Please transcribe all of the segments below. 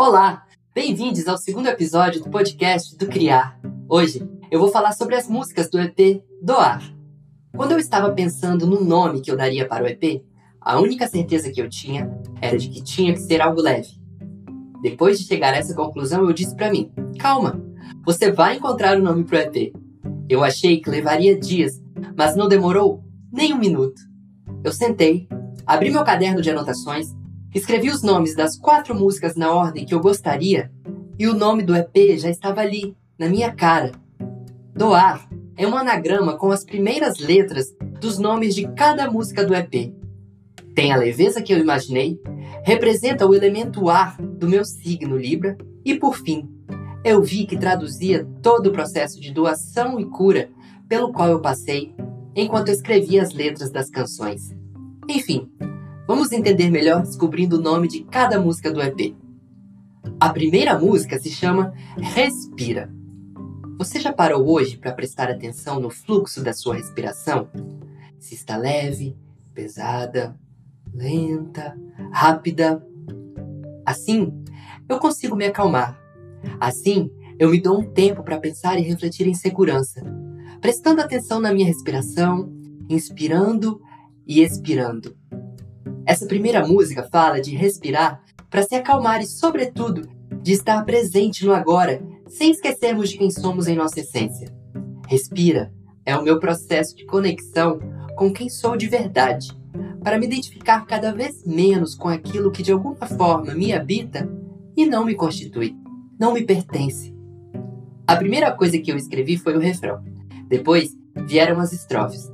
Olá, bem-vindos ao segundo episódio do podcast do Criar. Hoje eu vou falar sobre as músicas do EP Doar. Quando eu estava pensando no nome que eu daria para o EP, a única certeza que eu tinha era de que tinha que ser algo leve. Depois de chegar a essa conclusão, eu disse para mim: calma, você vai encontrar o nome pro EP. Eu achei que levaria dias, mas não demorou nem um minuto. Eu sentei, abri meu caderno de anotações Escrevi os nomes das quatro músicas na ordem que eu gostaria e o nome do EP já estava ali, na minha cara. Doar é um anagrama com as primeiras letras dos nomes de cada música do EP. Tem a leveza que eu imaginei, representa o elemento ar do meu signo Libra e, por fim, eu vi que traduzia todo o processo de doação e cura pelo qual eu passei enquanto escrevia as letras das canções. Enfim, Vamos entender melhor descobrindo o nome de cada música do EP. A primeira música se chama Respira. Você já parou hoje para prestar atenção no fluxo da sua respiração? Se está leve, pesada, lenta, rápida. Assim, eu consigo me acalmar. Assim, eu me dou um tempo para pensar e refletir em segurança, prestando atenção na minha respiração, inspirando e expirando. Essa primeira música fala de respirar para se acalmar e, sobretudo, de estar presente no agora, sem esquecermos de quem somos em nossa essência. Respira é o meu processo de conexão com quem sou de verdade, para me identificar cada vez menos com aquilo que de alguma forma me habita e não me constitui, não me pertence. A primeira coisa que eu escrevi foi o refrão. Depois vieram as estrofes.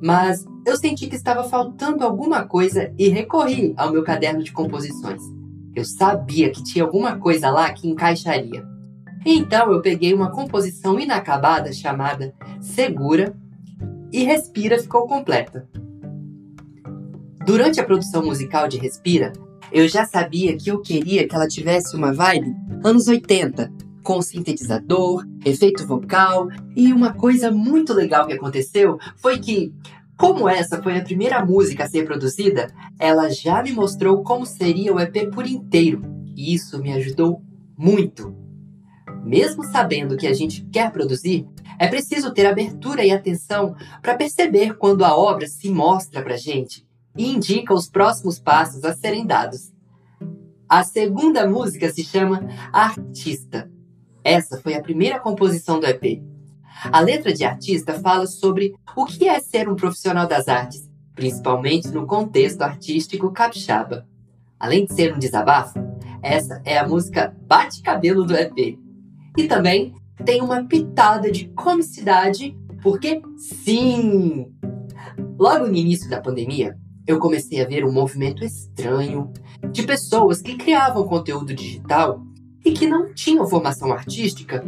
Mas eu senti que estava faltando alguma coisa e recorri ao meu caderno de composições. Eu sabia que tinha alguma coisa lá que encaixaria. Então eu peguei uma composição inacabada chamada Segura e Respira ficou completa. Durante a produção musical de Respira, eu já sabia que eu queria que ela tivesse uma vibe anos 80, com sintetizador, efeito vocal, e uma coisa muito legal que aconteceu foi que como essa foi a primeira música a ser produzida, ela já me mostrou como seria o EP por inteiro, e isso me ajudou muito. Mesmo sabendo que a gente quer produzir, é preciso ter abertura e atenção para perceber quando a obra se mostra para gente e indica os próximos passos a serem dados. A segunda música se chama Artista. Essa foi a primeira composição do EP a letra de artista fala sobre o que é ser um profissional das artes, principalmente no contexto artístico capixaba. Além de ser um desabafo, essa é a música Bate Cabelo do EP. E também tem uma pitada de comicidade, porque sim! Logo no início da pandemia, eu comecei a ver um movimento estranho de pessoas que criavam conteúdo digital e que não tinham formação artística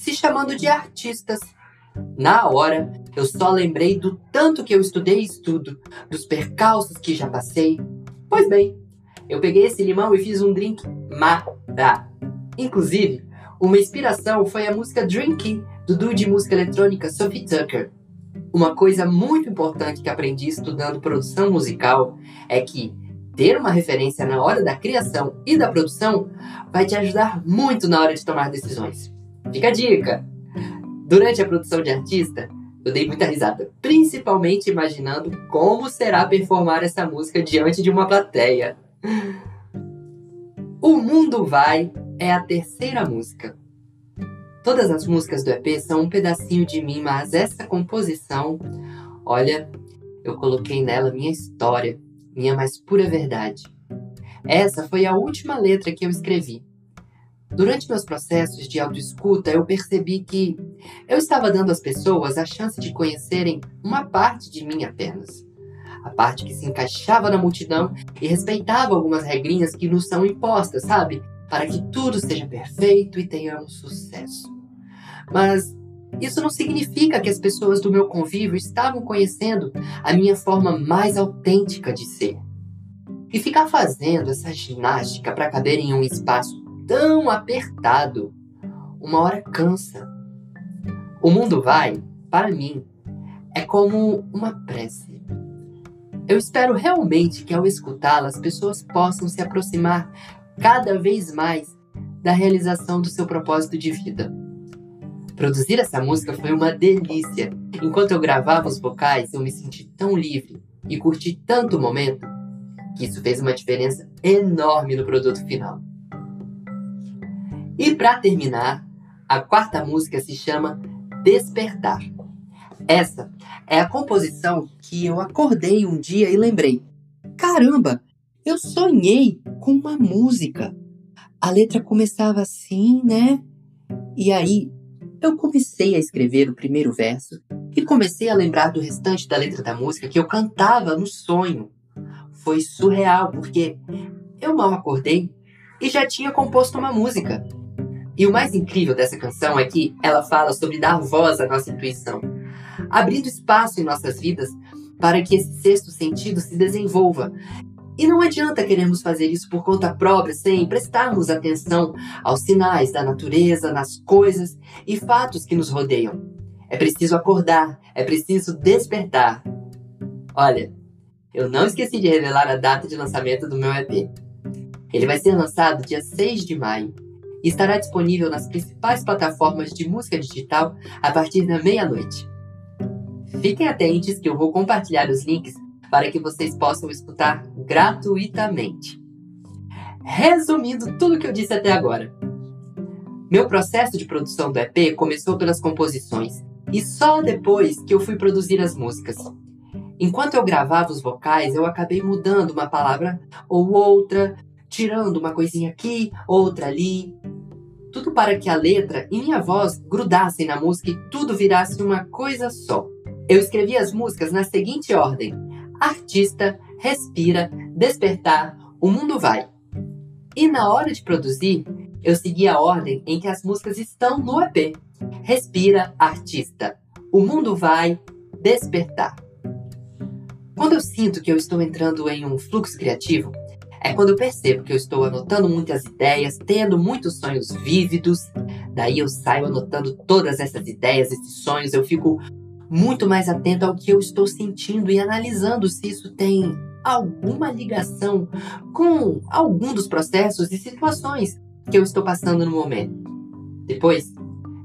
se chamando de artistas. Na hora, eu só lembrei do tanto que eu estudei e estudo, dos percalços que já passei. Pois bem, eu peguei esse limão e fiz um drink mara. Inclusive, uma inspiração foi a música Drinking do duo de música eletrônica Sophie Tucker. Uma coisa muito importante que aprendi estudando produção musical é que ter uma referência na hora da criação e da produção vai te ajudar muito na hora de tomar decisões. Fica a dica! Durante a produção de artista, eu dei muita risada, principalmente imaginando como será performar essa música diante de uma plateia. O Mundo Vai é a terceira música. Todas as músicas do EP são um pedacinho de mim, mas essa composição, olha, eu coloquei nela minha história, minha mais pura verdade. Essa foi a última letra que eu escrevi. Durante meus processos de autoescuta, eu percebi que eu estava dando às pessoas a chance de conhecerem uma parte de mim apenas. A parte que se encaixava na multidão e respeitava algumas regrinhas que nos são impostas, sabe? Para que tudo seja perfeito e tenhamos sucesso. Mas isso não significa que as pessoas do meu convívio estavam conhecendo a minha forma mais autêntica de ser. E ficar fazendo essa ginástica para caber em um espaço tão apertado. Uma hora cansa. O mundo vai, para mim, é como uma prece. Eu espero realmente que ao escutá-la as pessoas possam se aproximar cada vez mais da realização do seu propósito de vida. Produzir essa música foi uma delícia. Enquanto eu gravava os vocais, eu me senti tão livre e curti tanto o momento que isso fez uma diferença enorme no produto final. E para terminar, a quarta música se chama Despertar. Essa é a composição que eu acordei um dia e lembrei: caramba, eu sonhei com uma música. A letra começava assim, né? E aí eu comecei a escrever o primeiro verso e comecei a lembrar do restante da letra da música que eu cantava no sonho. Foi surreal, porque eu mal acordei e já tinha composto uma música. E o mais incrível dessa canção é que ela fala sobre dar voz à nossa intuição, abrindo espaço em nossas vidas para que esse sexto sentido se desenvolva e não adianta queremos fazer isso por conta própria sem prestarmos atenção aos sinais da natureza, nas coisas e fatos que nos rodeiam. É preciso acordar, é preciso despertar. Olha, eu não esqueci de revelar a data de lançamento do meu EP. Ele vai ser lançado dia 6 de maio e estará disponível nas principais plataformas de música digital a partir da meia-noite. Fiquem atentos que eu vou compartilhar os links para que vocês possam escutar gratuitamente. Resumindo tudo que eu disse até agora. Meu processo de produção do EP começou pelas composições e só depois que eu fui produzir as músicas. Enquanto eu gravava os vocais, eu acabei mudando uma palavra ou outra, tirando uma coisinha aqui, outra ali. Tudo para que a letra e minha voz grudassem na música e tudo virasse uma coisa só. Eu escrevi as músicas na seguinte ordem: artista, respira, despertar, o mundo vai. E na hora de produzir, eu segui a ordem em que as músicas estão no EP. Respira, artista, o mundo vai, despertar. Quando eu sinto que eu estou entrando em um fluxo criativo, é quando eu percebo que eu estou anotando muitas ideias, tendo muitos sonhos vívidos. Daí eu saio anotando todas essas ideias, esses sonhos, eu fico muito mais atento ao que eu estou sentindo e analisando se isso tem alguma ligação com algum dos processos e situações que eu estou passando no momento. Depois,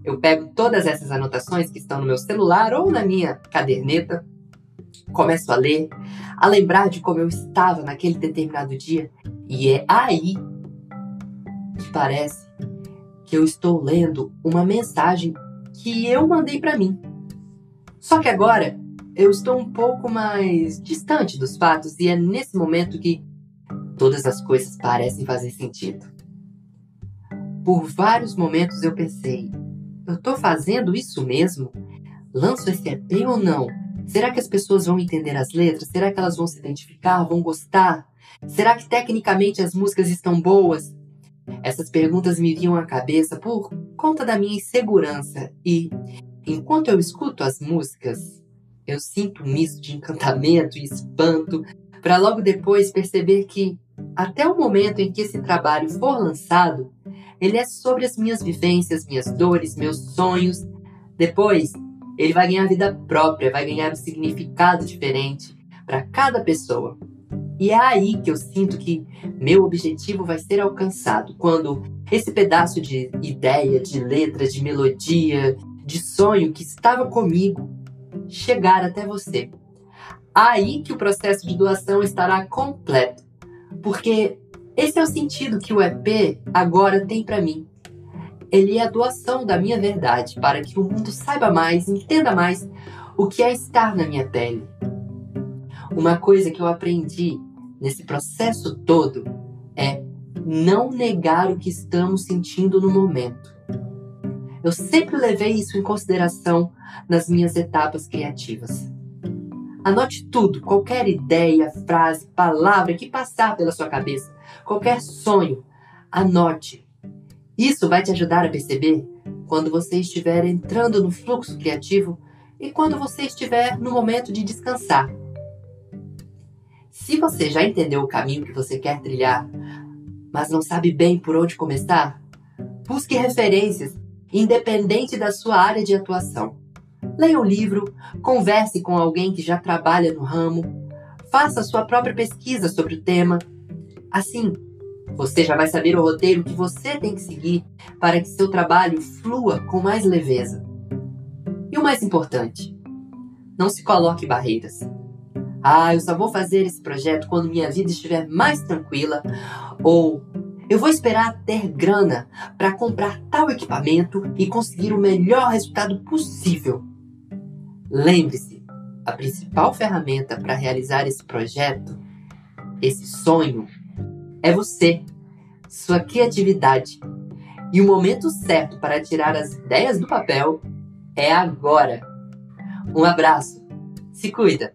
eu pego todas essas anotações que estão no meu celular ou na minha caderneta, começo a ler, a lembrar de como eu estava naquele determinado dia, e é aí que parece que eu estou lendo uma mensagem que eu mandei para mim. Só que agora eu estou um pouco mais distante dos fatos e é nesse momento que todas as coisas parecem fazer sentido. Por vários momentos eu pensei: eu estou fazendo isso mesmo? Lanço esse EP ou não? Será que as pessoas vão entender as letras? Será que elas vão se identificar? Vão gostar? Será que tecnicamente as músicas estão boas? Essas perguntas me vinham à cabeça por conta da minha insegurança e Enquanto eu escuto as músicas, eu sinto um misto de encantamento e espanto, para logo depois perceber que, até o momento em que esse trabalho for lançado, ele é sobre as minhas vivências, minhas dores, meus sonhos. Depois, ele vai ganhar vida própria, vai ganhar um significado diferente para cada pessoa. E é aí que eu sinto que meu objetivo vai ser alcançado, quando esse pedaço de ideia, de letra, de melodia, de sonho que estava comigo chegar até você. Aí que o processo de doação estará completo, porque esse é o sentido que o EP agora tem para mim. Ele é a doação da minha verdade para que o mundo saiba mais, entenda mais o que é estar na minha pele. Uma coisa que eu aprendi nesse processo todo é não negar o que estamos sentindo no momento. Eu sempre levei isso em consideração nas minhas etapas criativas. Anote tudo, qualquer ideia, frase, palavra que passar pela sua cabeça, qualquer sonho, anote. Isso vai te ajudar a perceber quando você estiver entrando no fluxo criativo e quando você estiver no momento de descansar. Se você já entendeu o caminho que você quer trilhar, mas não sabe bem por onde começar, busque referências independente da sua área de atuação. Leia um livro, converse com alguém que já trabalha no ramo, faça sua própria pesquisa sobre o tema. Assim, Você já vai saber o roteiro que você tem que seguir para que seu trabalho flua com mais leveza. E o mais importante, não se coloque barreiras. Ah, eu só vou fazer esse projeto quando minha vida estiver mais tranquila, ou eu vou esperar ter grana para comprar tal equipamento e conseguir o melhor resultado possível. Lembre-se, a principal ferramenta para realizar esse projeto, esse sonho, é você, sua criatividade. E o momento certo para tirar as ideias do papel é agora. Um abraço, se cuida!